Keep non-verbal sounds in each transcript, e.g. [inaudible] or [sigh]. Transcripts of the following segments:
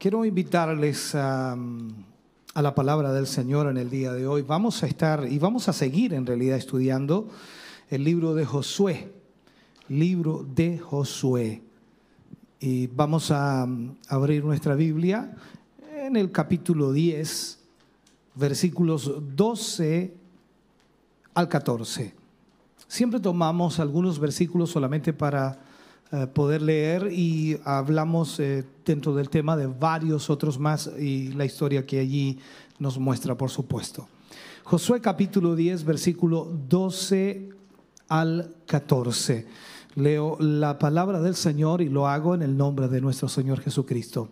Quiero invitarles a, la palabra del Señor en el día de hoy. Vamos a estar y vamos a seguir en realidad estudiando el libro de Josué, libro de Josué. Y vamos a abrir nuestra Biblia en el capítulo 10, versículos 12 al 14. Siempre tomamos algunos versículos solamente para eh, poder leer y hablamos eh, dentro del tema de varios otros más y la historia que allí nos muestra, por supuesto. Josué capítulo 10, versículo 12 al 14. Leo la palabra del Señor y lo hago en el nombre de nuestro Señor Jesucristo.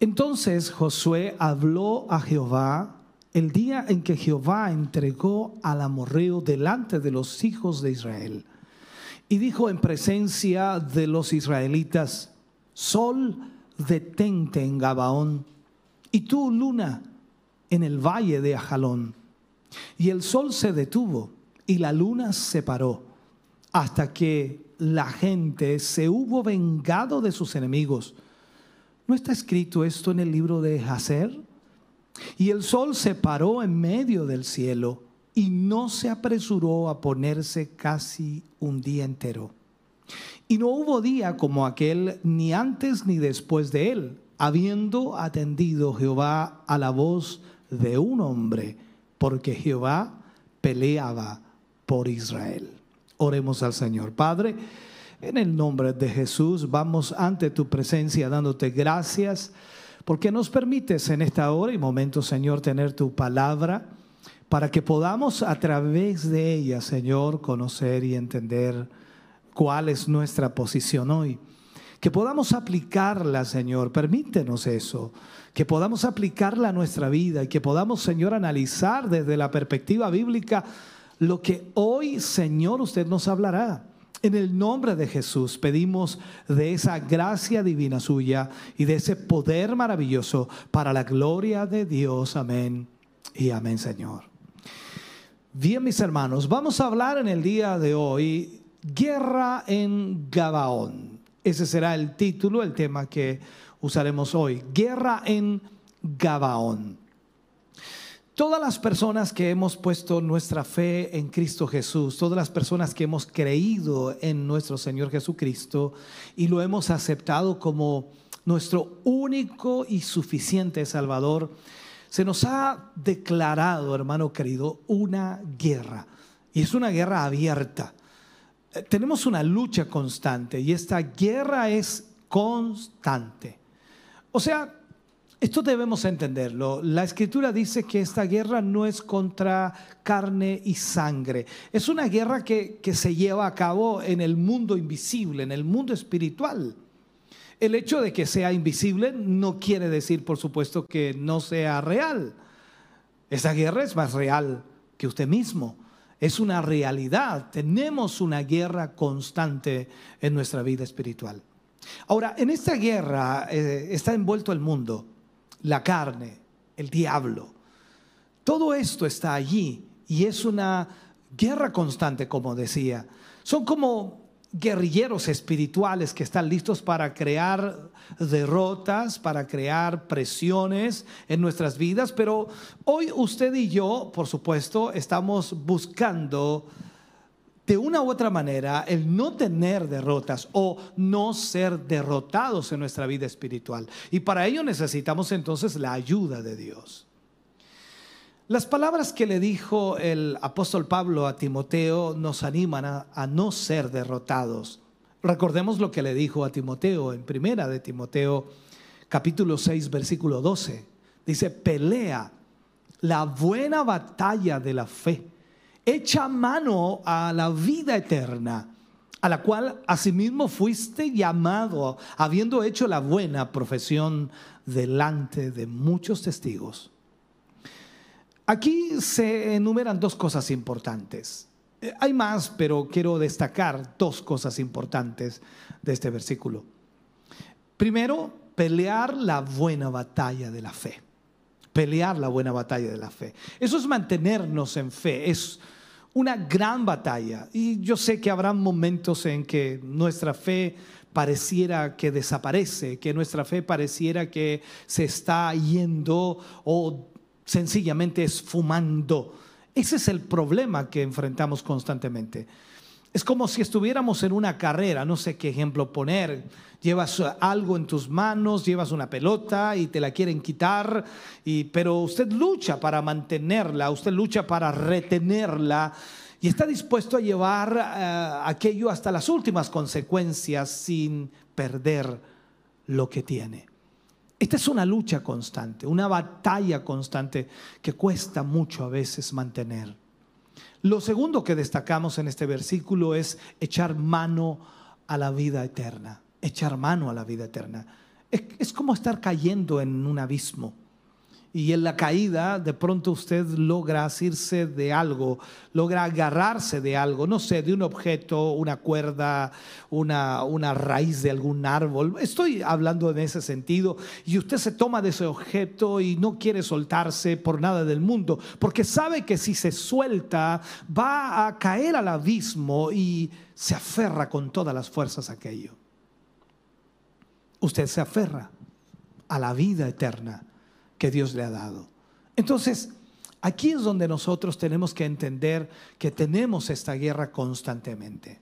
Entonces Josué habló a Jehová el día en que Jehová entregó al amorreo delante de los hijos de Israel y dijo en presencia de los israelitas, Sol, detente en Gabaón, y tú, luna, en el valle de Ajalón. Y el sol se detuvo y la luna se paró, hasta que la gente se hubo vengado de sus enemigos. ¿No está escrito esto en el libro de Jacer? Y el sol se paró en medio del cielo y no se apresuró a ponerse casi un día entero. Y no hubo día como aquel ni antes ni después de él, habiendo atendido Jehová a la voz de un hombre, porque Jehová peleaba por Israel. Oremos al Señor. Padre, en el nombre de Jesús vamos ante tu presencia dándote gracias porque nos permites en esta hora y momento, Señor, tener tu palabra para que podamos a través de ella, Señor, conocer y entender cuál es nuestra posición hoy. Que podamos aplicarla, Señor, permítenos eso, que podamos aplicarla a nuestra vida y que podamos, Señor, analizar desde la perspectiva bíblica lo que hoy, Señor, usted nos hablará. En el nombre de Jesús pedimos de esa gracia divina suya y de ese poder maravilloso para la gloria de Dios. Amén y amén, Señor. Bien, mis hermanos, vamos a hablar en el día de hoy Guerra en Gabaón. Ese será el título, el tema que usaremos hoy. Guerra en Gabaón. Todas las personas que hemos puesto nuestra fe en Cristo Jesús, todas las personas que hemos creído en nuestro Señor Jesucristo y lo hemos aceptado como nuestro único y suficiente Salvador, se nos ha declarado, hermano querido, una guerra. Y es una guerra abierta. Eh, tenemos una lucha constante y esta guerra es constante. O sea, esto debemos entenderlo. La escritura dice que esta guerra no es contra carne y sangre. Es una guerra que, que se lleva a cabo en el mundo invisible, en el mundo espiritual. El hecho de que sea invisible no quiere decir, por supuesto, que no sea real. Esa guerra es más real que usted mismo. Es una realidad. Tenemos una guerra constante en nuestra vida espiritual. Ahora, en esta guerra eh, está envuelto el mundo, la carne, el diablo. Todo esto está allí y es una guerra constante, como decía. Son como guerrilleros espirituales que están listos para crear derrotas, para crear presiones en nuestras vidas, pero hoy usted y yo, por supuesto, estamos buscando de una u otra manera el no tener derrotas o no ser derrotados en nuestra vida espiritual. Y para ello necesitamos entonces la ayuda de Dios. Las palabras que le dijo el apóstol Pablo a Timoteo nos animan a, no ser derrotados. Recordemos lo que le dijo a Timoteo en primera de Timoteo capítulo 6 versículo 12. Dice, pelea la buena batalla de la fe, echa mano a la vida eterna, a la cual asimismo fuiste llamado, habiendo hecho la buena profesión delante de muchos testigos. Aquí se enumeran dos cosas importantes. Eh, hay más, pero quiero destacar dos cosas importantes de este versículo. Primero, pelear la buena batalla de la fe. Pelear la buena batalla de la fe. Eso es mantenernos en fe. Es una gran batalla. Y yo sé que habrá momentos en que nuestra fe pareciera que desaparece, que nuestra fe pareciera que se está yendo o sencillamente esfumando. Ese es el problema que enfrentamos constantemente. Es como si estuviéramos en una carrera, no sé qué ejemplo poner. Llevas algo en tus manos, llevas una pelota y te la quieren quitar, y, pero usted lucha para mantenerla, usted lucha para retenerla y está dispuesto a llevar eh, aquello hasta las últimas consecuencias sin perder lo que tiene. Esta es una lucha constante, una batalla constante que cuesta mucho a veces mantener. Lo segundo que destacamos en este versículo es echar mano a la vida eterna, echar mano a la vida eterna. Es, es como estar cayendo en un abismo y en la caída de pronto usted logra asirse de algo, logra agarrarse de algo, no sé, de un objeto, una cuerda, una, una raíz de algún árbol. Estoy hablando en ese sentido y usted se toma de ese objeto y no quiere soltarse por nada del mundo, porque sabe que si se suelta va a caer al abismo y se aferra con todas las fuerzas a aquello. Usted se aferra a la vida eterna que Dios le ha dado. Entonces, aquí es donde nosotros tenemos que entender que tenemos esta guerra constantemente.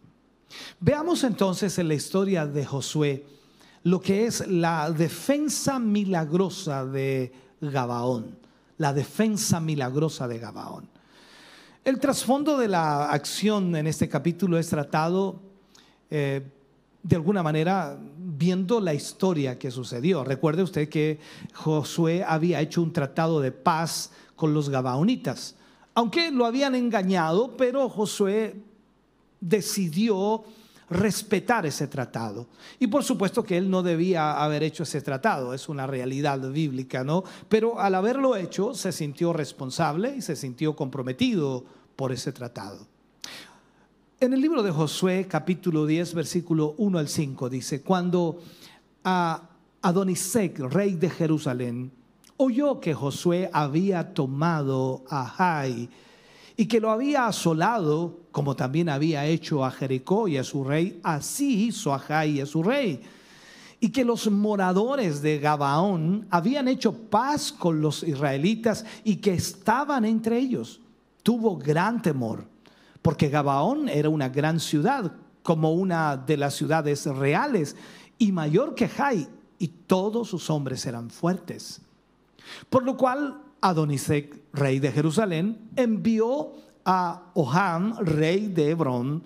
Veamos entonces en la historia de Josué lo que es la defensa milagrosa de Gabaón, la defensa milagrosa de Gabaón. El trasfondo de la acción en este capítulo es tratado eh, de alguna manera viendo la historia que sucedió. Recuerde usted que Josué había hecho un tratado de paz con los Gabaonitas, aunque lo habían engañado, pero Josué decidió respetar ese tratado. Y por supuesto que él no debía haber hecho ese tratado, es una realidad bíblica, ¿no? Pero al haberlo hecho se sintió responsable y se sintió comprometido por ese tratado. En el libro de Josué, capítulo 10, versículo 1 al 5, dice, cuando a Adonisec, rey de Jerusalén, oyó que Josué había tomado a Jai y que lo había asolado, como también había hecho a Jericó y a su rey, así hizo a Jai y a su rey. Y que los moradores de Gabaón habían hecho paz con los israelitas y que estaban entre ellos. Tuvo gran temor porque Gabaón era una gran ciudad, como una de las ciudades reales, y mayor que Jai, y todos sus hombres eran fuertes. Por lo cual Adonisec, rey de Jerusalén, envió a Oham, rey de Hebrón,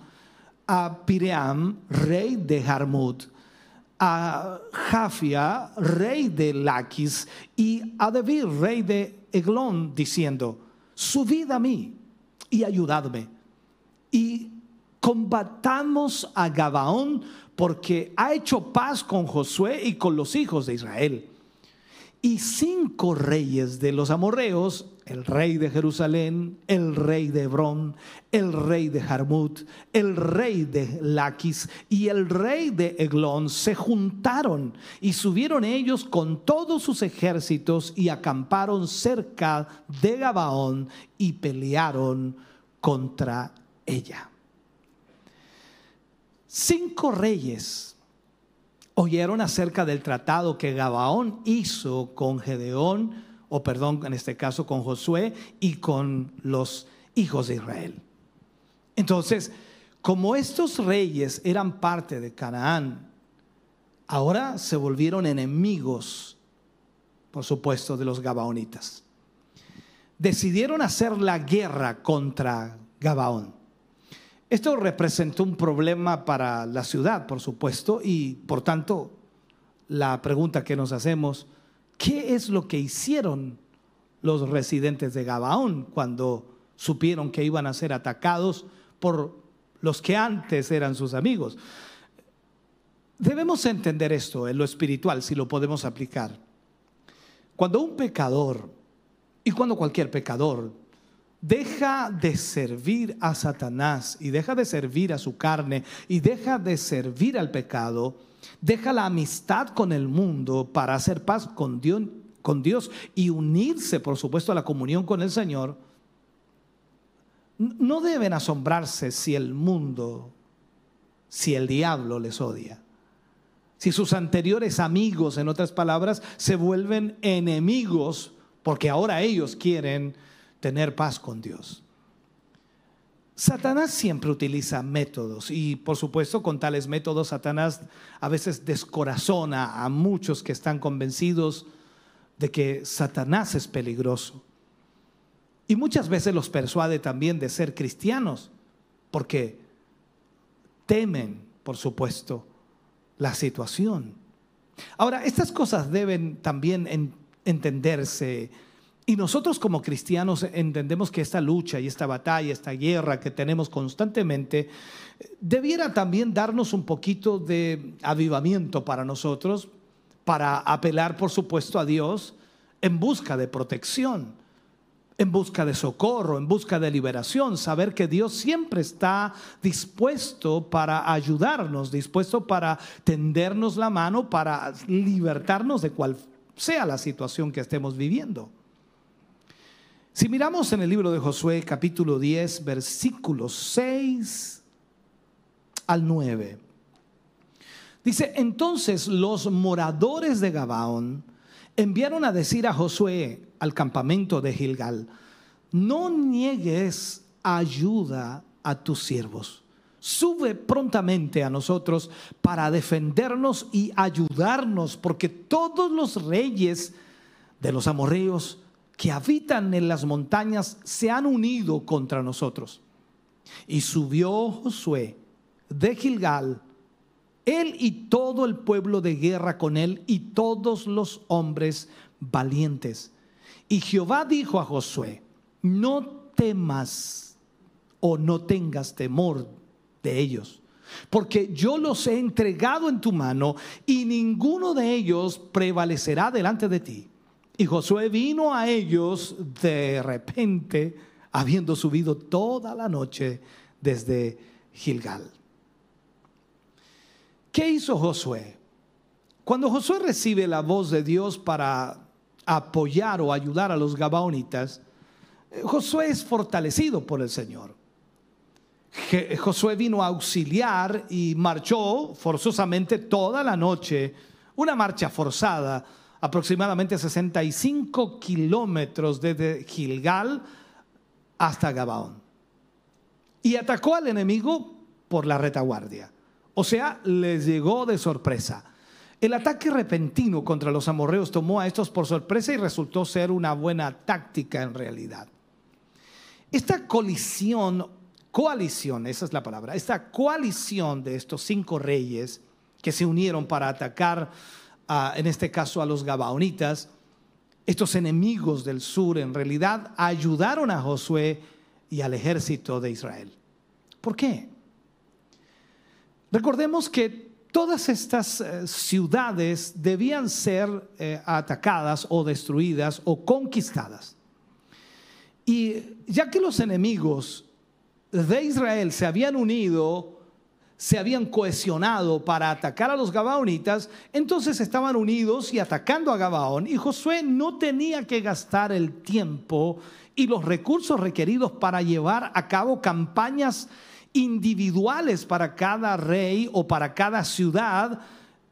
a Piream, rey de Jarmut, a Jafia, rey de Laquis, y a David, rey de Eglón, diciendo, subid a mí y ayudadme y combatamos a Gabaón porque ha hecho paz con Josué y con los hijos de Israel. Y cinco reyes de los amorreos, el rey de Jerusalén, el rey de Hebrón, el rey de Jarmut, el rey de Laquis y el rey de Eglón, se juntaron y subieron ellos con todos sus ejércitos y acamparon cerca de Gabaón y pelearon contra ella. Cinco reyes oyeron acerca del tratado que Gabaón hizo con Gedeón, o perdón, en este caso con Josué y con los hijos de Israel. Entonces, como estos reyes eran parte de Canaán, ahora se volvieron enemigos, por supuesto, de los Gabaonitas. Decidieron hacer la guerra contra Gabaón. Esto representó un problema para la ciudad, por supuesto, y por tanto la pregunta que nos hacemos, ¿qué es lo que hicieron los residentes de Gabaón cuando supieron que iban a ser atacados por los que antes eran sus amigos. Debemos entender esto en lo espiritual, si lo podemos aplicar. Cuando un pecador, y cuando cualquier pecador, deja de servir a Satanás y deja de servir a su carne y deja de servir al pecado, deja la amistad con el mundo para hacer paz con Dios, y unirse, por supuesto, a la comunión con el Señor, no deben asombrarse si el mundo, si el diablo les odia. Si sus anteriores amigos, en otras palabras, se vuelven enemigos porque ahora ellos quieren tener paz con Dios. Satanás siempre utiliza métodos y por supuesto con tales métodos Satanás a veces descorazona a muchos que están convencidos de que Satanás es peligroso. Y muchas veces los persuade también de ser cristianos porque temen, por supuesto, la situación. Ahora, estas cosas deben también entenderse y nosotros como cristianos entendemos que esta lucha y esta batalla, esta guerra que tenemos constantemente, debiera también darnos un poquito de avivamiento para nosotros, para apelar, por supuesto, a Dios en busca de protección, en busca de socorro, en busca de liberación, saber que Dios siempre está dispuesto para ayudarnos, dispuesto para tendernos la mano, para libertarnos de cual sea la situación que estemos viviendo. Si miramos en el libro de Josué capítulo 10, versículos 6 al 9, dice, entonces los moradores de Gabaón enviaron a decir a Josué al campamento de Gilgal, no niegues ayuda a tus siervos. Sube prontamente a nosotros para defendernos y ayudarnos, porque todos los reyes de los amorreos que habitan en las montañas se han unido contra nosotros. Y subió Josué de Gilgal, él y todo el pueblo de guerra con él y todos los hombres valientes. Y Jehová dijo a Josué, no temas o no tengas temor de ellos, porque yo los he entregado en tu mano y ninguno de ellos prevalecerá delante de ti. Y Josué vino a ellos de repente, habiendo subido toda la noche desde Gilgal. ¿Qué hizo Josué? Cuando Josué recibe la voz de Dios para apoyar o ayudar a los gabaonitas, Josué es fortalecido por el Señor. Josué vino a auxiliar y marchó forzosamente toda la noche, una marcha forzada aproximadamente 65 kilómetros desde Gilgal hasta Gabaón. Y atacó al enemigo por la retaguardia. O sea, les llegó de sorpresa. El ataque repentino contra los amorreos tomó a estos por sorpresa y resultó ser una buena táctica en realidad. Esta colisión, coalición, esa es la palabra, esta coalición de estos cinco reyes que se unieron para atacar en este caso a los Gabaonitas, estos enemigos del sur en realidad ayudaron a Josué y al ejército de Israel. ¿Por qué? Recordemos que todas estas eh, ciudades debían ser eh, atacadas o destruidas o conquistadas. Y ya que los enemigos de Israel se habían unido se habían cohesionado para atacar a los gabaonitas, entonces estaban unidos y atacando a Gabaón. Y Josué no tenía que gastar el tiempo y los recursos requeridos para llevar a cabo campañas individuales para cada rey o para cada ciudad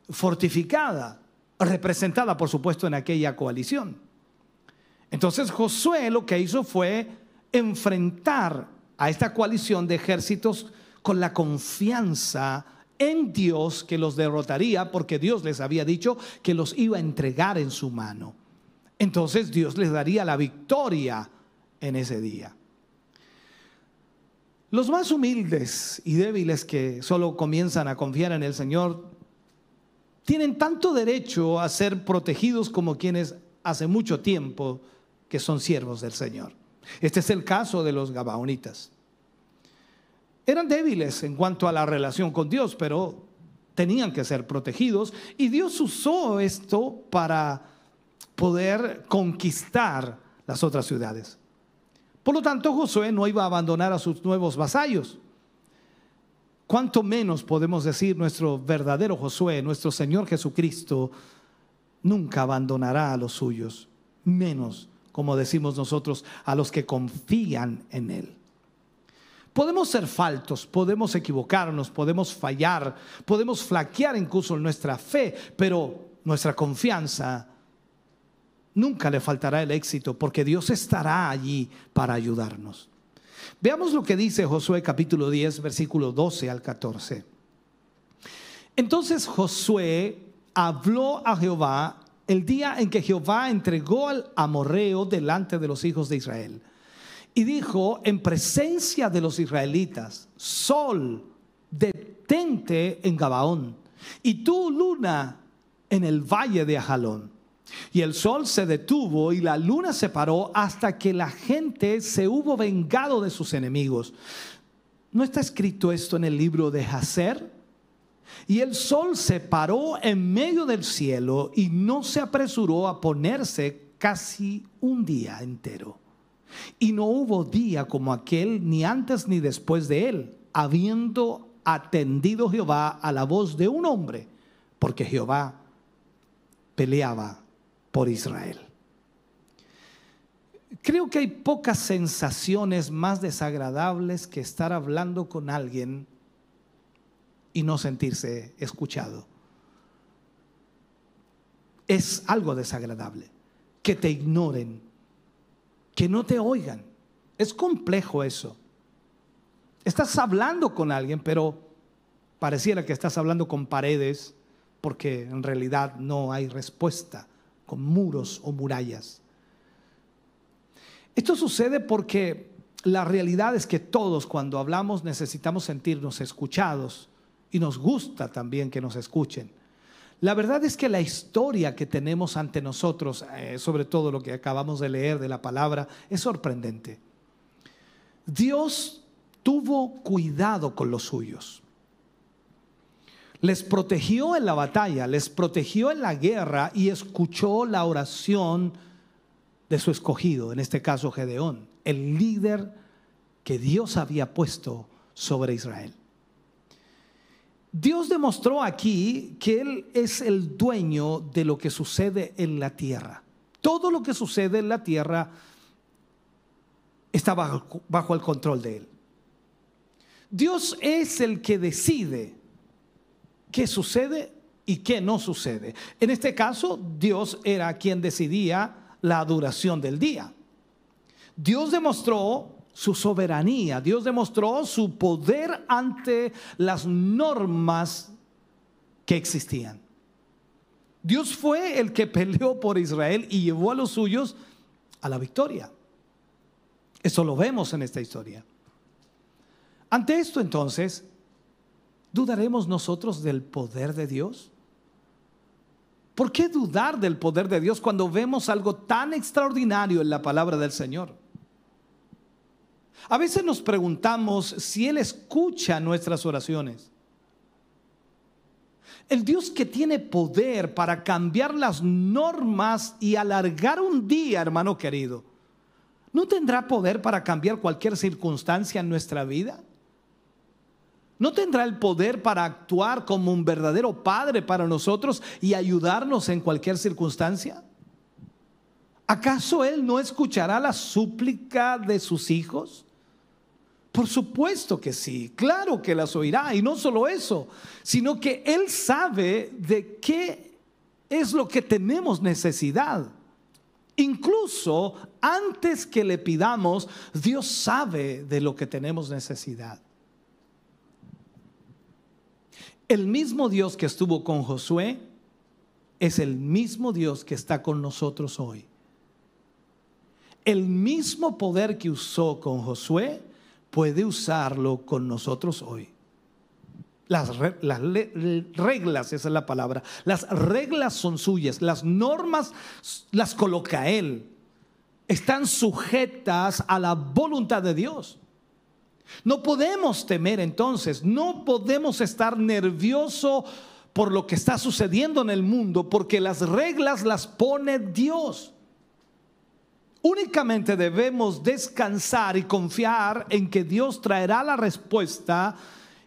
fortificada, representada por supuesto en aquella coalición. Entonces Josué lo que hizo fue enfrentar a esta coalición de ejércitos con la confianza en Dios que los derrotaría porque Dios les había dicho que los iba a entregar en su mano. Entonces Dios les daría la victoria en ese día. Los más humildes y débiles que solo comienzan a confiar en el Señor tienen tanto derecho a ser protegidos como quienes hace mucho tiempo que son siervos del Señor. Este es el caso de los Gabaonitas. Eran débiles en cuanto a la relación con Dios, pero tenían que ser protegidos y Dios usó esto para poder conquistar las otras ciudades. Por lo tanto, Josué no iba a abandonar a sus nuevos vasallos. ¿Cuánto menos podemos decir nuestro verdadero Josué, nuestro Señor Jesucristo, nunca abandonará a los suyos, menos, como decimos nosotros, a los que confían en Él? Podemos ser faltos, podemos equivocarnos, podemos fallar, podemos flaquear incluso nuestra fe, pero nuestra confianza nunca le faltará el éxito porque Dios estará allí para ayudarnos. Veamos lo que dice Josué capítulo 10, versículo 12 al 14. Entonces Josué habló a Jehová el día en que Jehová entregó al amorreo delante de los hijos de Israel. Y dijo en presencia de los israelitas, sol, detente en Gabaón, y tú, luna, en el valle de Ajalón. Y el sol se detuvo y la luna se paró hasta que la gente se hubo vengado de sus enemigos. ¿No está escrito esto en el libro de Hazer? Y el sol se paró en medio del cielo y no se apresuró a ponerse casi un día entero. Y no hubo día como aquel, ni antes ni después de él, habiendo atendido Jehová a la voz de un hombre, porque Jehová peleaba por Israel. Creo que hay pocas sensaciones más desagradables que estar hablando con alguien y no sentirse escuchado. Es algo desagradable. Que te ignoren, que no te oigan. Es complejo eso. Estás hablando con alguien, pero pareciera que estás hablando con paredes porque en realidad no hay respuesta con muros o murallas. Esto sucede porque la realidad es que todos cuando hablamos necesitamos sentirnos escuchados y nos gusta también que nos escuchen. La verdad es que la historia que tenemos ante nosotros, eh, sobre todo lo que acabamos de leer de la palabra, es sorprendente. Dios tuvo cuidado con los suyos les protegió en la batalla, les protegió en la guerra y escuchó la oración de su escogido, en este caso Gedeón, el líder que Dios había puesto sobre Israel. Dios demostró aquí que Él es el dueño de lo que sucede en la tierra. Todo lo que sucede en la tierra está bajo, el control de Él. Dios es el que decide qué sucede y qué no sucede. En este caso, Dios era quien decidía la duración del día. Dios demostró su soberanía, Dios demostró su poder ante las normas que existían. Dios fue el que peleó por Israel y llevó a los suyos a la victoria. Eso lo vemos en esta historia. Ante esto entonces, ¿dudaremos nosotros del poder de Dios? ¿Por qué dudar del poder de Dios cuando vemos algo tan extraordinario en la palabra del Señor? A veces nos preguntamos si Él escucha nuestras oraciones. El Dios que tiene poder para cambiar las normas y alargar un día, hermano querido, ¿no tendrá poder para cambiar cualquier circunstancia en nuestra vida? ¿No tendrá el poder para actuar como un verdadero padre para nosotros y ayudarnos en cualquier circunstancia? ¿Acaso Él no escuchará la súplica de sus hijos? Por supuesto que sí, claro que las oirá. Y no solo eso, sino que Él sabe de qué es lo que tenemos necesidad. Incluso antes que le pidamos, Dios sabe de lo que tenemos necesidad. El mismo Dios que estuvo con Josué es el mismo Dios que está con nosotros hoy. El mismo poder que usó con Josué puede usarlo con nosotros hoy. Las, reglas, esa es la palabra. Las reglas son suyas, las normas las coloca Él. Están sujetas a la voluntad de Dios. No podemos temer entonces, no podemos estar nervioso por lo que está sucediendo en el mundo, porque las reglas las pone Dios. Únicamente debemos descansar y confiar en que Dios traerá la respuesta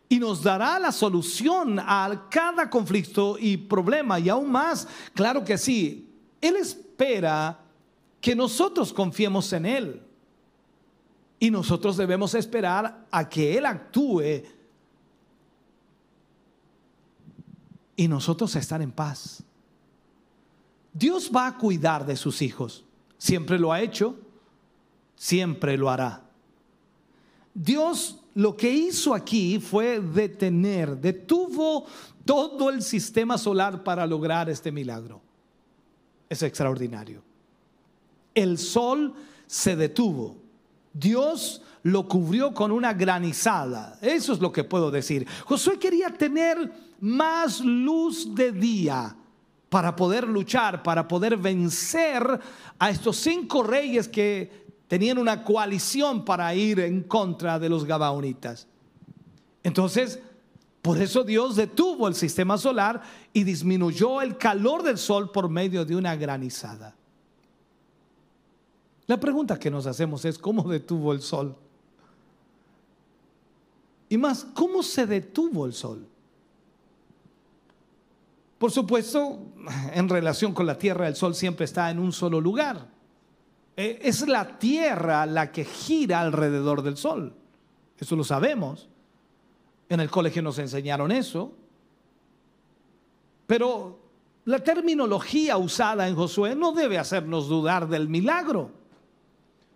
y nos dará la solución a cada conflicto y problema. Y aún más, claro que sí, Él espera que nosotros confiemos en Él. Y nosotros debemos esperar a que Él actúe y nosotros estar en paz. Dios va a cuidar de sus hijos. Siempre lo ha hecho, siempre lo hará. Dios lo que hizo aquí fue detener, detuvo todo el sistema solar para lograr este milagro. Es extraordinario. El sol se detuvo Dios lo cubrió con una granizada. Eso es lo que puedo decir. Josué quería tener más luz de día para poder luchar, para poder vencer a estos cinco reyes que tenían una coalición para ir en contra de los gabaonitas. Entonces, por eso Dios detuvo el sistema solar y disminuyó el calor del sol por medio de una granizada. La pregunta que nos hacemos es, ¿cómo detuvo el sol? Y más, ¿cómo se detuvo el sol? Por supuesto, en relación con la Tierra, el sol siempre está en un solo lugar. E, es la Tierra la que gira alrededor del sol. Eso lo sabemos. En el colegio nos enseñaron eso. Pero la terminología usada en Josué no debe hacernos dudar del milagro.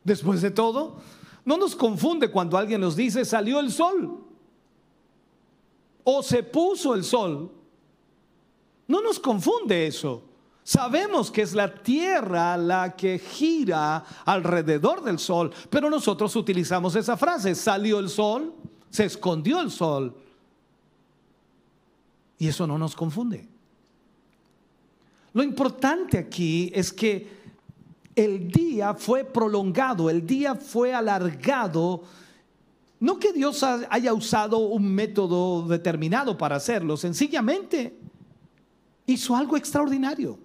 Después de todo, no nos confunde cuando alguien nos dice salió el sol o se puso el sol. No nos confunde eso. Sabemos que es la tierra la que gira alrededor del sol, pero nosotros utilizamos esa frase, salió el sol, se escondió el sol. Y eso no nos confunde. Lo importante aquí es que el día fue prolongado, el día fue alargado. No que Dios haya usado un método determinado para hacerlo, sencillamente hizo algo extraordinario.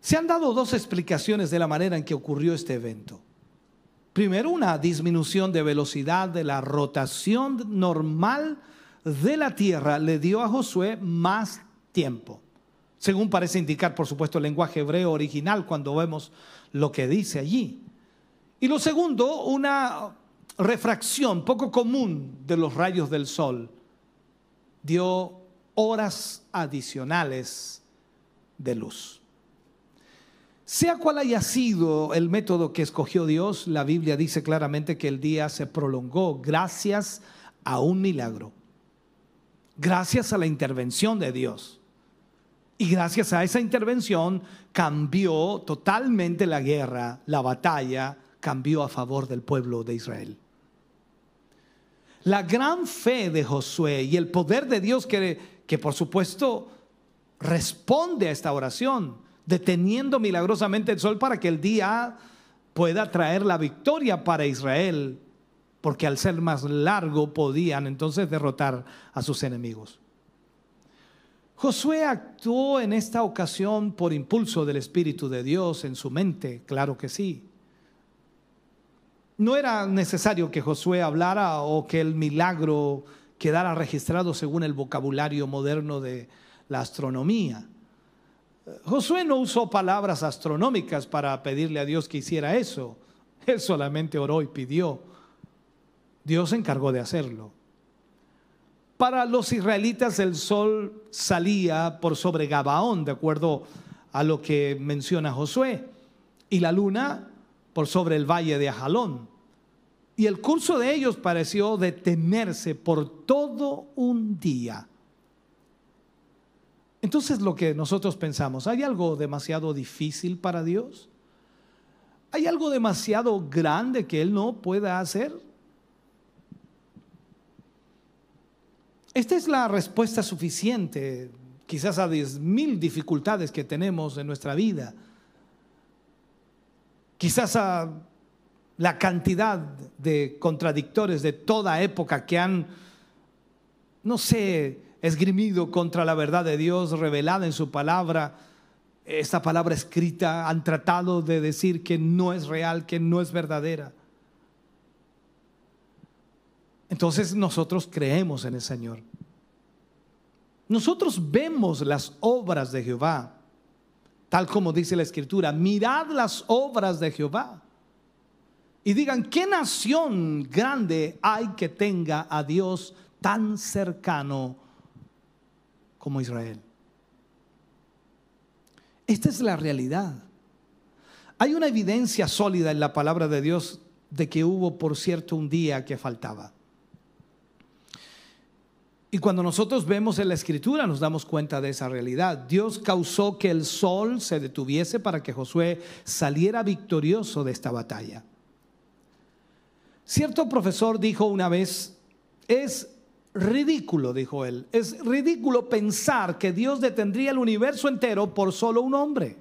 Se han dado dos explicaciones de la manera en que ocurrió este evento. Primero, una disminución de velocidad de la rotación normal de la tierra le dio a Josué más tiempo según parece indicar, por supuesto, el lenguaje hebreo original cuando vemos lo que dice allí. Y lo segundo, una refracción poco común de los rayos del sol dio horas adicionales de luz. Sea cual haya sido el método que escogió Dios, la Biblia dice claramente que el día se prolongó gracias a un milagro, gracias a la intervención de Dios. Y gracias a esa intervención cambió totalmente la guerra, la batalla cambió a favor del pueblo de Israel. La gran fe de Josué y el poder de Dios que, que por supuesto responde a esta oración, deteniendo milagrosamente el sol para que el día pueda traer la victoria para Israel, porque al ser más largo podían entonces derrotar a sus enemigos. Josué actuó en esta ocasión por impulso del Espíritu de Dios en su mente, claro que sí. No era necesario que Josué hablara o que el milagro quedara registrado según el vocabulario moderno de la astronomía. Josué no usó palabras astronómicas para pedirle a Dios que hiciera eso. Él solamente oró y pidió. Dios se encargó de hacerlo. Para los israelitas el sol salía por sobre Gabaón, de acuerdo a lo que menciona Josué, y la luna por sobre el valle de Ajalón. Y el curso de ellos pareció detenerse por todo un día. Entonces lo que nosotros pensamos, ¿hay algo demasiado difícil para Dios? ¿Hay algo demasiado grande que Él no pueda hacer? Esta es la respuesta suficiente, quizás a mil dificultades que tenemos en nuestra vida. Quizás a la cantidad de contradictores de toda época que han, no sé, esgrimido contra la verdad de Dios revelada en su palabra, esta palabra escrita, han tratado de decir que no es real, que no es verdadera. Entonces nosotros creemos en el Señor. Nosotros vemos las obras de Jehová, tal como dice la Escritura. Mirad las obras de Jehová. Y digan, ¿qué nación grande hay que tenga a Dios tan cercano como Israel? Esta es la realidad. Hay una evidencia sólida en la palabra de Dios de que hubo, por cierto, un día que faltaba. Y cuando nosotros vemos en la escritura nos damos cuenta de esa realidad. Dios causó que el sol se detuviese para que Josué saliera victorioso de esta batalla. Cierto profesor dijo una vez, es ridículo, dijo él, es ridículo pensar que Dios detendría el universo entero por solo un hombre.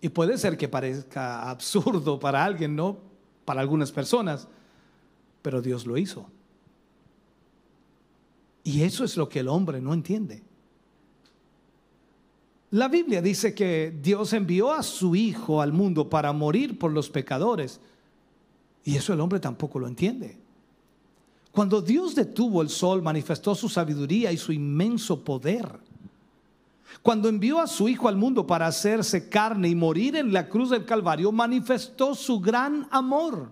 Y puede ser que parezca absurdo para alguien, ¿no? Para algunas personas pero Dios lo hizo. Y eso es lo que el hombre no entiende. La Biblia dice que Dios envió a su Hijo al mundo para morir por los pecadores. Y eso el hombre tampoco lo entiende. Cuando Dios detuvo el sol, manifestó su sabiduría y su inmenso poder. Cuando envió a su Hijo al mundo para hacerse carne y morir en la cruz del Calvario, manifestó su gran amor.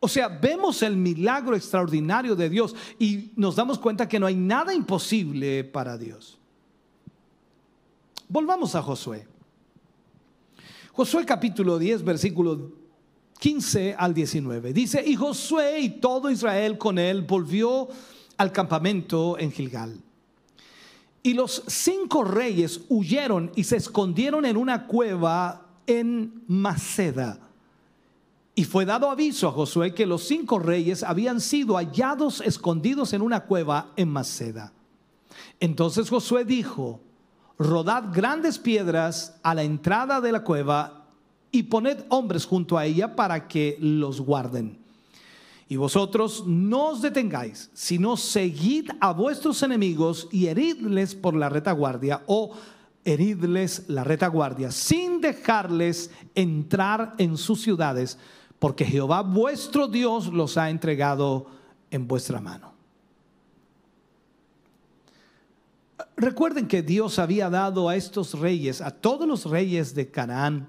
O sea, vemos el milagro extraordinario de Dios y nos damos cuenta que no hay nada imposible para Dios. Volvamos a Josué. Josué capítulo 10, versículo 15 al 19. Dice, y Josué y todo Israel con él volvió al campamento en Gilgal. Y los cinco reyes huyeron y se escondieron en una cueva en Maceda y fue dado aviso a Josué que los cinco reyes habían sido hallados escondidos en una cueva en Maceda. Entonces Josué dijo, rodad grandes piedras a la entrada de la cueva y poned hombres junto a ella para que los guarden. Y vosotros no os detengáis, sino seguid a vuestros enemigos y heridles por la retaguardia o heridles la retaguardia sin dejarles entrar en sus ciudades porque Jehová vuestro Dios los ha entregado en vuestra mano. Recuerden que Dios había dado a estos reyes, a todos los reyes de Canaán,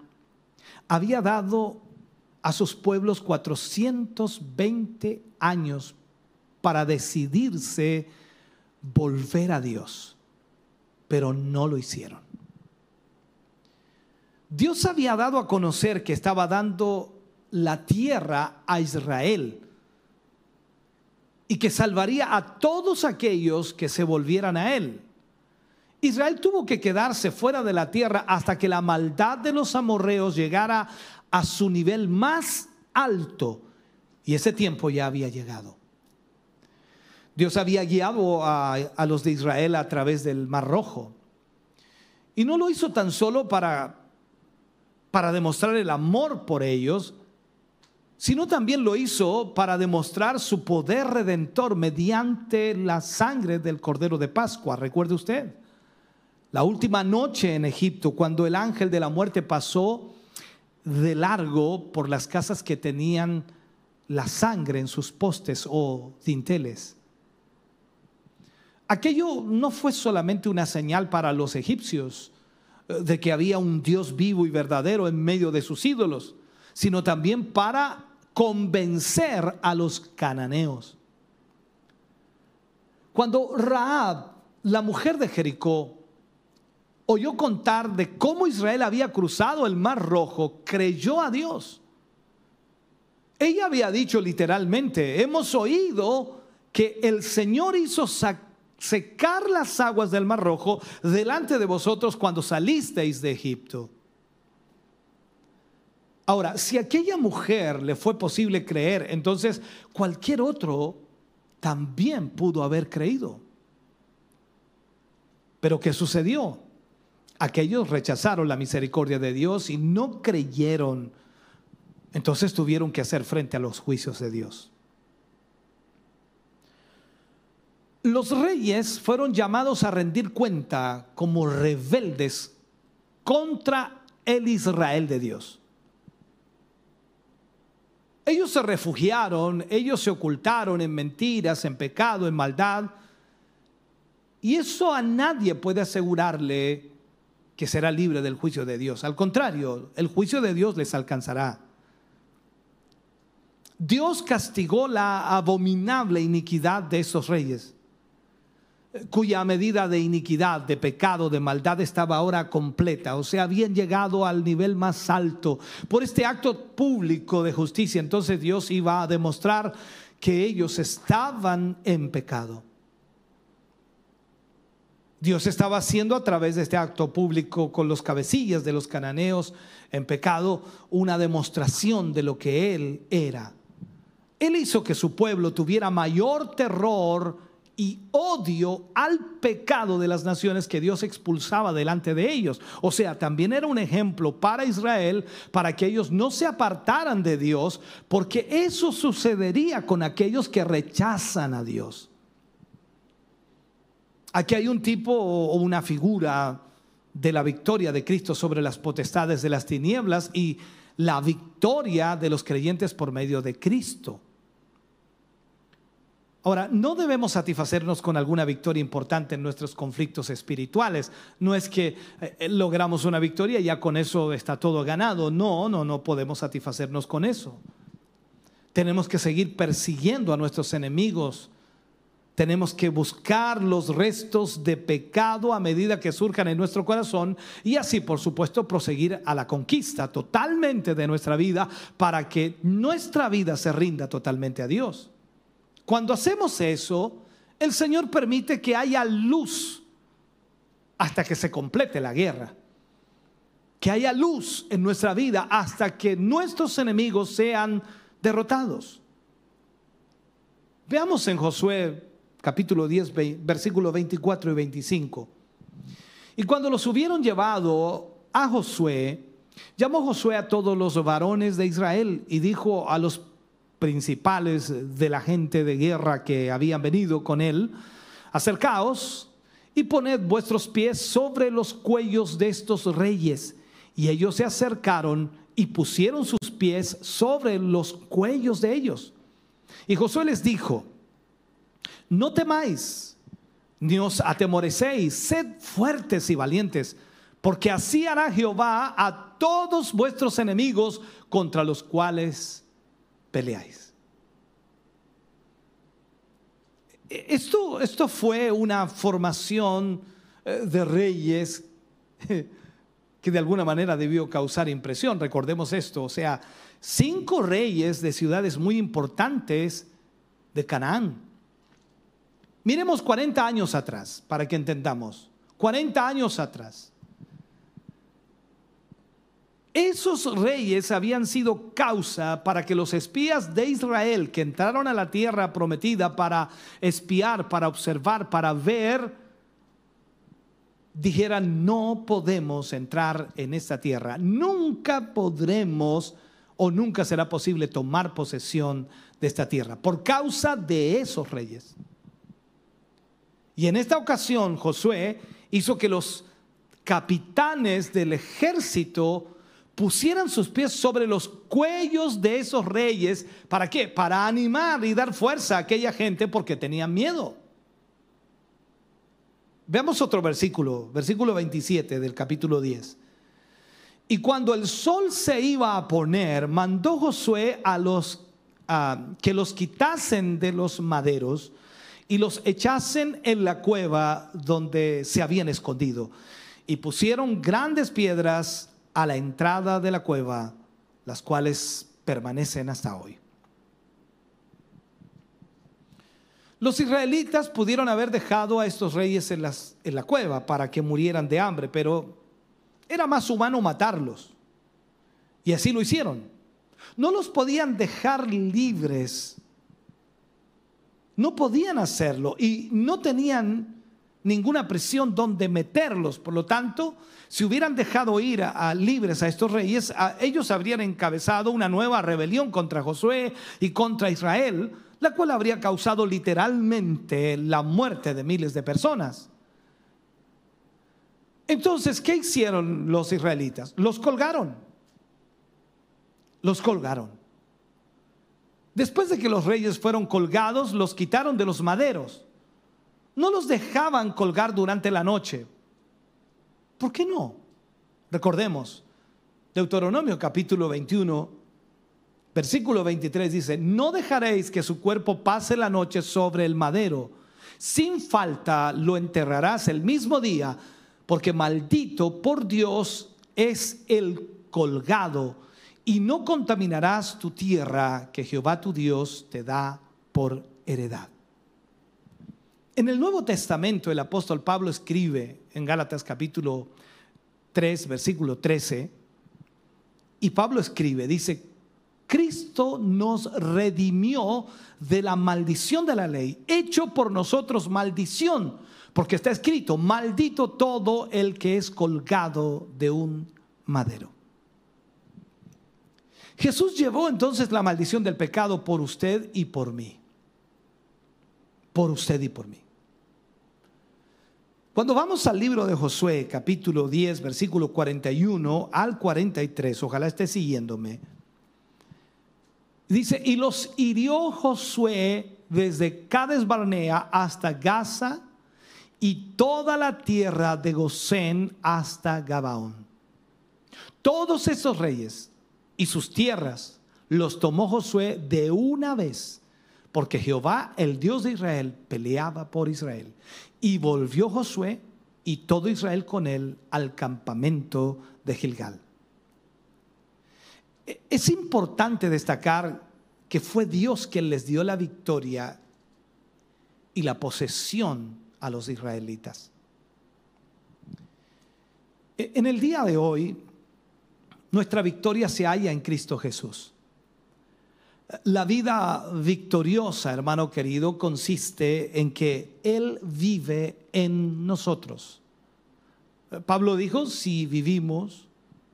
había dado a sus pueblos 420 años para decidirse volver a Dios, pero no lo hicieron. Dios había dado a conocer que estaba dando la tierra a Israel y que salvaría a todos aquellos que se volvieran a él. Israel tuvo que quedarse fuera de la tierra hasta que la maldad de los amorreos llegara a su nivel más alto y ese tiempo ya había llegado. Dios había guiado a, a los de Israel a través del Mar Rojo y no lo hizo tan solo para para demostrar el amor por ellos, sino también lo hizo para demostrar su poder redentor mediante la sangre del Cordero de Pascua. Recuerde usted, la última noche en Egipto, cuando el ángel de la muerte pasó de largo por las casas que tenían la sangre en sus postes o dinteles. Aquello no fue solamente una señal para los egipcios eh, de que había un Dios vivo y verdadero en medio de sus ídolos, sino también para convencer a los cananeos. Cuando Raab, la mujer de Jericó, oyó contar de cómo Israel había cruzado el mar rojo, creyó a Dios. Ella había dicho literalmente, hemos oído que el Señor hizo secar las aguas del mar rojo delante de vosotros cuando salisteis de Egipto. Ahora, si a aquella mujer le fue posible creer, entonces cualquier otro también pudo haber creído. Pero ¿qué sucedió? Aquellos rechazaron la misericordia de Dios y no creyeron. Entonces tuvieron que hacer frente a los juicios de Dios. Los reyes fueron llamados a rendir cuenta como rebeldes contra el Israel de Dios. Ellos se refugiaron, ellos se ocultaron en mentiras, en pecado, en maldad. Y eso a nadie puede asegurarle que será libre del juicio de Dios. Al contrario, el juicio de Dios les alcanzará. Dios castigó la abominable iniquidad de esos reyes cuya medida de iniquidad, de pecado, de maldad estaba ahora completa, o sea, habían llegado al nivel más alto. Por este acto público de justicia, entonces Dios iba a demostrar que ellos estaban en pecado. Dios estaba haciendo a través de este acto público con los cabecillas de los cananeos en pecado una demostración de lo que Él era. Él hizo que su pueblo tuviera mayor terror y odio al pecado de las naciones que Dios expulsaba delante de ellos. O sea, también era un ejemplo para Israel, para que ellos no se apartaran de Dios, porque eso sucedería con aquellos que rechazan a Dios. Aquí hay un tipo o una figura de la victoria de Cristo sobre las potestades de las tinieblas y la victoria de los creyentes por medio de Cristo. Ahora, no debemos satisfacernos con alguna victoria importante en nuestros conflictos espirituales. No es que eh, logramos una victoria y ya con eso está todo ganado. No, no, no podemos satisfacernos con eso. Tenemos que seguir persiguiendo a nuestros enemigos. Tenemos que buscar los restos de pecado a medida que surjan en nuestro corazón y así, por supuesto, proseguir a la conquista totalmente de nuestra vida para que nuestra vida se rinda totalmente a Dios. Cuando hacemos eso, el Señor permite que haya luz hasta que se complete la guerra. Que haya luz en nuestra vida hasta que nuestros enemigos sean derrotados. Veamos en Josué capítulo 10, versículos 24 y 25. Y cuando los hubieron llevado a Josué, llamó Josué a todos los varones de Israel y dijo a los principales de la gente de guerra que habían venido con él, acercaos y poned vuestros pies sobre los cuellos de estos reyes. Y ellos se acercaron y pusieron sus pies sobre los cuellos de ellos. Y Josué les dijo, no temáis, ni os atemorecéis, sed fuertes y valientes, porque así hará Jehová a todos vuestros enemigos contra los cuales peleáis. Esto, esto fue una formación eh, de reyes [laughs] que de alguna manera debió causar impresión. Recordemos esto, o sea, cinco reyes de ciudades muy importantes de Canaán. Miremos 40 años atrás para que entendamos. 40 años atrás. Esos reyes habían sido causa para que los espías de Israel que entraron a la tierra prometida para espiar, para observar, para ver, dijeran, no podemos entrar en esta tierra, nunca podremos o nunca será posible tomar posesión de esta tierra por causa de esos reyes. Y en esta ocasión Josué hizo que los capitanes del ejército pusieran sus pies sobre los cuellos de esos reyes. ¿Para qué? Para animar y dar fuerza a aquella gente porque tenían miedo. Veamos otro versículo, versículo 27 del capítulo 10. Y cuando el sol se iba a poner, mandó Josué a los que los quitasen de los maderos y los echasen en la cueva donde se habían escondido. Y pusieron grandes piedras a la entrada de la cueva, las cuales permanecen hasta hoy. Los israelitas pudieron haber dejado a estos reyes en, las, en la cueva para que murieran de hambre, pero era más humano matarlos. Y así lo hicieron. No los podían dejar libres. No podían hacerlo y no tenían ninguna prisión donde meterlos. Por lo tanto, si hubieran dejado ir a, libres a estos reyes, ellos habrían encabezado una nueva rebelión contra Josué y contra Israel, la cual habría causado literalmente la muerte de miles de personas. Entonces, ¿qué hicieron los israelitas? Los colgaron. Los colgaron. Después de que los reyes fueron colgados, los quitaron de los maderos. No los dejaban colgar durante la noche. ¿Por qué no? Recordemos, Deuteronomio capítulo 21, versículo 23 dice, no dejaréis que su cuerpo pase la noche sobre el madero. Sin falta lo enterrarás el mismo día porque maldito por Dios es el colgado, y no contaminarás tu tierra que Jehová tu Dios te da por heredad. En el Nuevo Testamento el apóstol Pablo escribe en Gálatas capítulo 3, versículo 13, y Pablo escribe, dice, Cristo nos redimió de la maldición de la ley, hecho por nosotros maldición porque está escrito, maldito todo el que es colgado de un madero. Jesús llevó entonces la maldición del pecado por usted y por mí. Por usted y por mí. Cuando vamos al libro de Josué, capítulo 10, versículo 41 al 43, ojalá esté siguiéndome. Dice, y los hirió Josué desde Cades Barnea hasta Gaza y toda la tierra de Gosén hasta Gabaón. Todos esos reyes y sus tierras los tomó Josué de una vez, porque Jehová, el Dios de Israel, peleaba por Israel. Y volvió Josué y todo Israel con él al campamento de Gilgal. E, es importante destacar que fue Dios quien les dio la victoria y la posesión a los israelitas. E, en el día de hoy, nuestra victoria se halla en Cristo Jesús. La vida victoriosa, hermano querido, consiste en que Él vive en nosotros. Pablo dijo, si vivimos,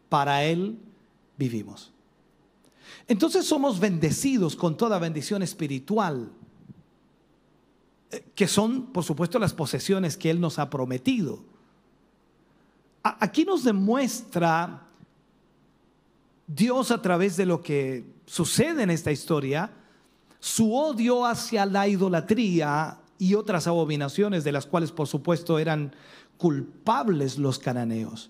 para Él vivimos. Entonces somos bendecidos con toda bendición espiritual que son, por supuesto, las posesiones que Él nos ha prometido. Aquí nos demuestra Dios a través de lo que sucede en esta historia, su odio hacia la idolatría y otras abominaciones de las cuales, por supuesto, eran culpables los cananeos.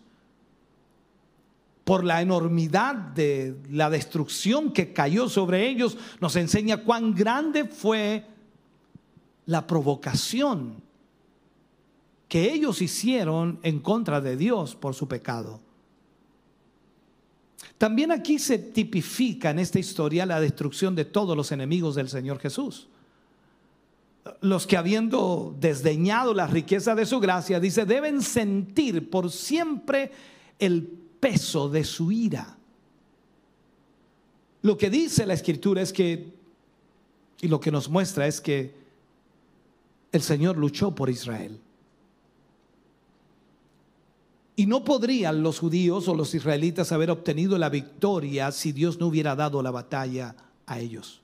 Por la enormidad de la destrucción que cayó sobre ellos, nos enseña cuán grande fue la provocación que ellos hicieron en contra de Dios por su pecado. También aquí se tipifica en esta historia la destrucción de todos los enemigos del Señor Jesús. Los que habiendo desdeñado la riqueza de su gracia, dice, deben sentir por siempre el peso de su ira. Lo que dice la escritura es que, y lo que nos muestra es que el Señor luchó por Israel. Y no podrían los judíos o los israelitas haber obtenido la victoria si Dios no hubiera dado la batalla a ellos.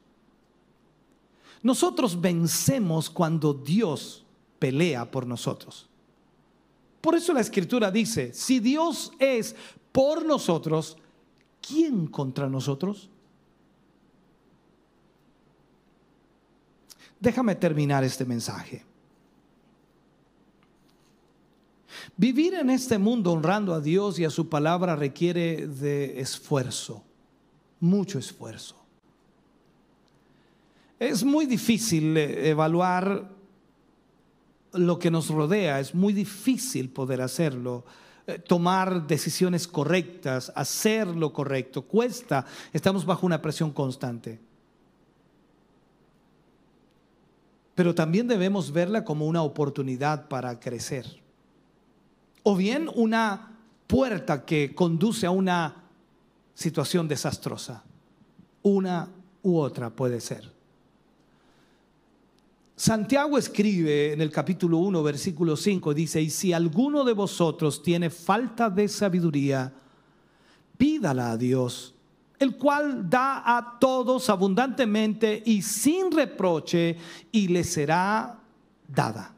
Nosotros vencemos cuando Dios pelea por nosotros. Por eso la escritura dice, si Dios es por nosotros, ¿quién contra nosotros? Déjame terminar este mensaje. Vivir en este mundo honrando a Dios y a su palabra requiere de esfuerzo, mucho esfuerzo. Es muy difícil eh, evaluar lo que nos rodea, es muy difícil poder hacerlo eh, tomar decisiones correctas, hacer lo correcto, cuesta, estamos bajo una presión constante. pero también debemos verla como una oportunidad para crecer. O bien una puerta que conduce a una situación desastrosa. Una u otra puede ser. Santiago escribe en el capítulo 1, versículo 5, dice, y si alguno de vosotros tiene falta de sabiduría, pídala a Dios, el cual da a todos abundantemente y sin reproche, y le será dada.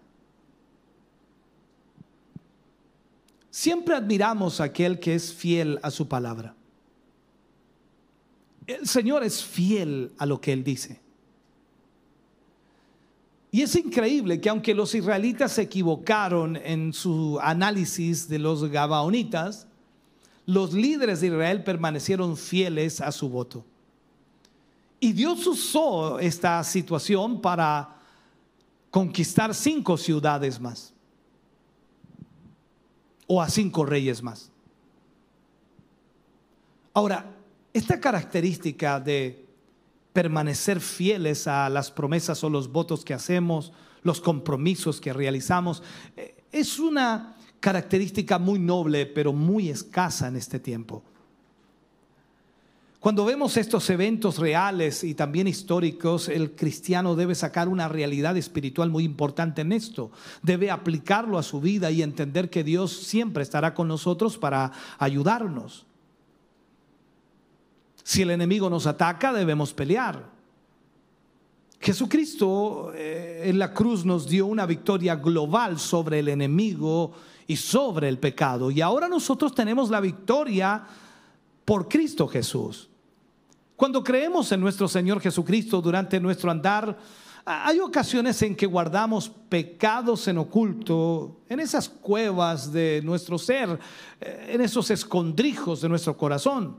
Siempre admiramos a aquel que es fiel a su palabra. El Señor es fiel a lo que Él dice. Y es increíble que aunque los israelitas se equivocaron en su análisis de los gabaonitas, los líderes de Israel permanecieron fieles a su voto. Y Dios usó esta situación para conquistar cinco ciudades más. O a cinco reyes más. Ahora, esta característica de permanecer fieles a las promesas o los votos que hacemos, los compromisos que realizamos. Eh, es una característica muy noble, pero muy escasa en este tiempo. Cuando vemos estos eventos reales y también históricos, el cristiano debe sacar una realidad espiritual muy importante en esto. Debe aplicarlo a su vida y entender que Dios siempre estará con nosotros para ayudarnos. Si el enemigo nos ataca, debemos pelear. Jesucristo eh, en la cruz nos dio una victoria global sobre el enemigo y sobre el pecado. Y ahora nosotros tenemos la victoria por Cristo Jesús. Cuando creemos en nuestro Señor Jesucristo durante nuestro andar, hay ocasiones en que guardamos pecados en oculto, en esas cuevas de nuestro ser, eh, en esos escondrijos de nuestro corazón.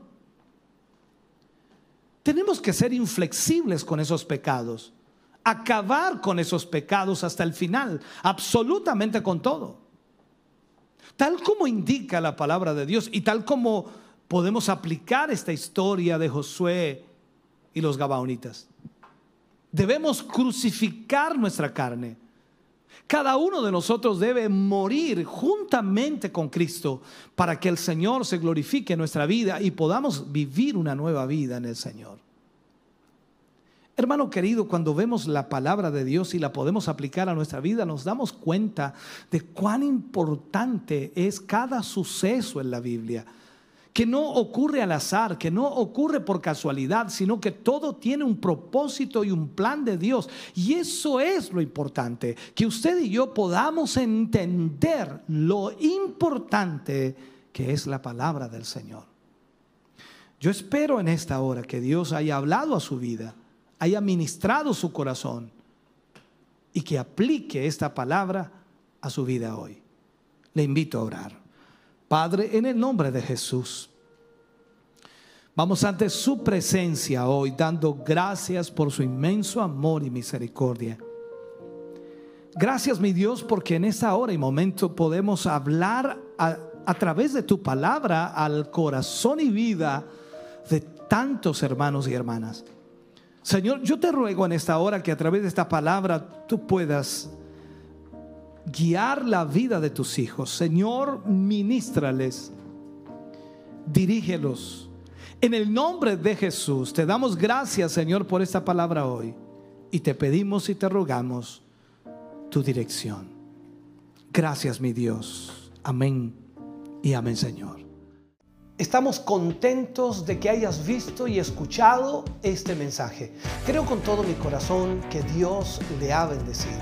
Tenemos que ser inflexibles con esos pecados, acabar con esos pecados hasta el final, absolutamente con todo. Tal como indica la palabra de Dios y tal como podemos aplicar esta historia de Josué y los Gabaonitas. Debemos crucificar nuestra carne. Cada uno de nosotros debe morir juntamente con Cristo para que el Señor se glorifique en nuestra vida y podamos vivir una nueva vida en el Señor. Hermano querido, cuando vemos la palabra de Dios y la podemos aplicar a nuestra vida, nos damos cuenta de cuán importante es cada suceso en la Biblia. Que no ocurre al azar, que no ocurre por casualidad, sino que todo tiene un propósito y un plan de Dios. Y eso es lo importante, que usted y yo podamos entender lo importante que es la palabra del Señor. Yo espero en esta hora que Dios haya hablado a su vida haya ministrado su corazón y que aplique esta palabra a su vida hoy. Le invito a orar. Padre, en el nombre de Jesús, vamos ante su presencia hoy dando gracias por su inmenso amor y misericordia. Gracias, mi Dios, porque en esta hora y momento podemos hablar a, través de tu palabra al corazón y vida de tantos hermanos y hermanas. Señor, yo te ruego en esta hora que a través de esta palabra tú puedas guiar la vida de tus hijos. Señor, ministrales, dirígelos. En el nombre de Jesús, te damos gracias, Señor, por esta palabra hoy. Y te pedimos y te rogamos tu dirección. Gracias, mi Dios. Amén y amén, Señor. Estamos contentos de que hayas visto y escuchado este mensaje. Creo con todo mi corazón que Dios le ha bendecido.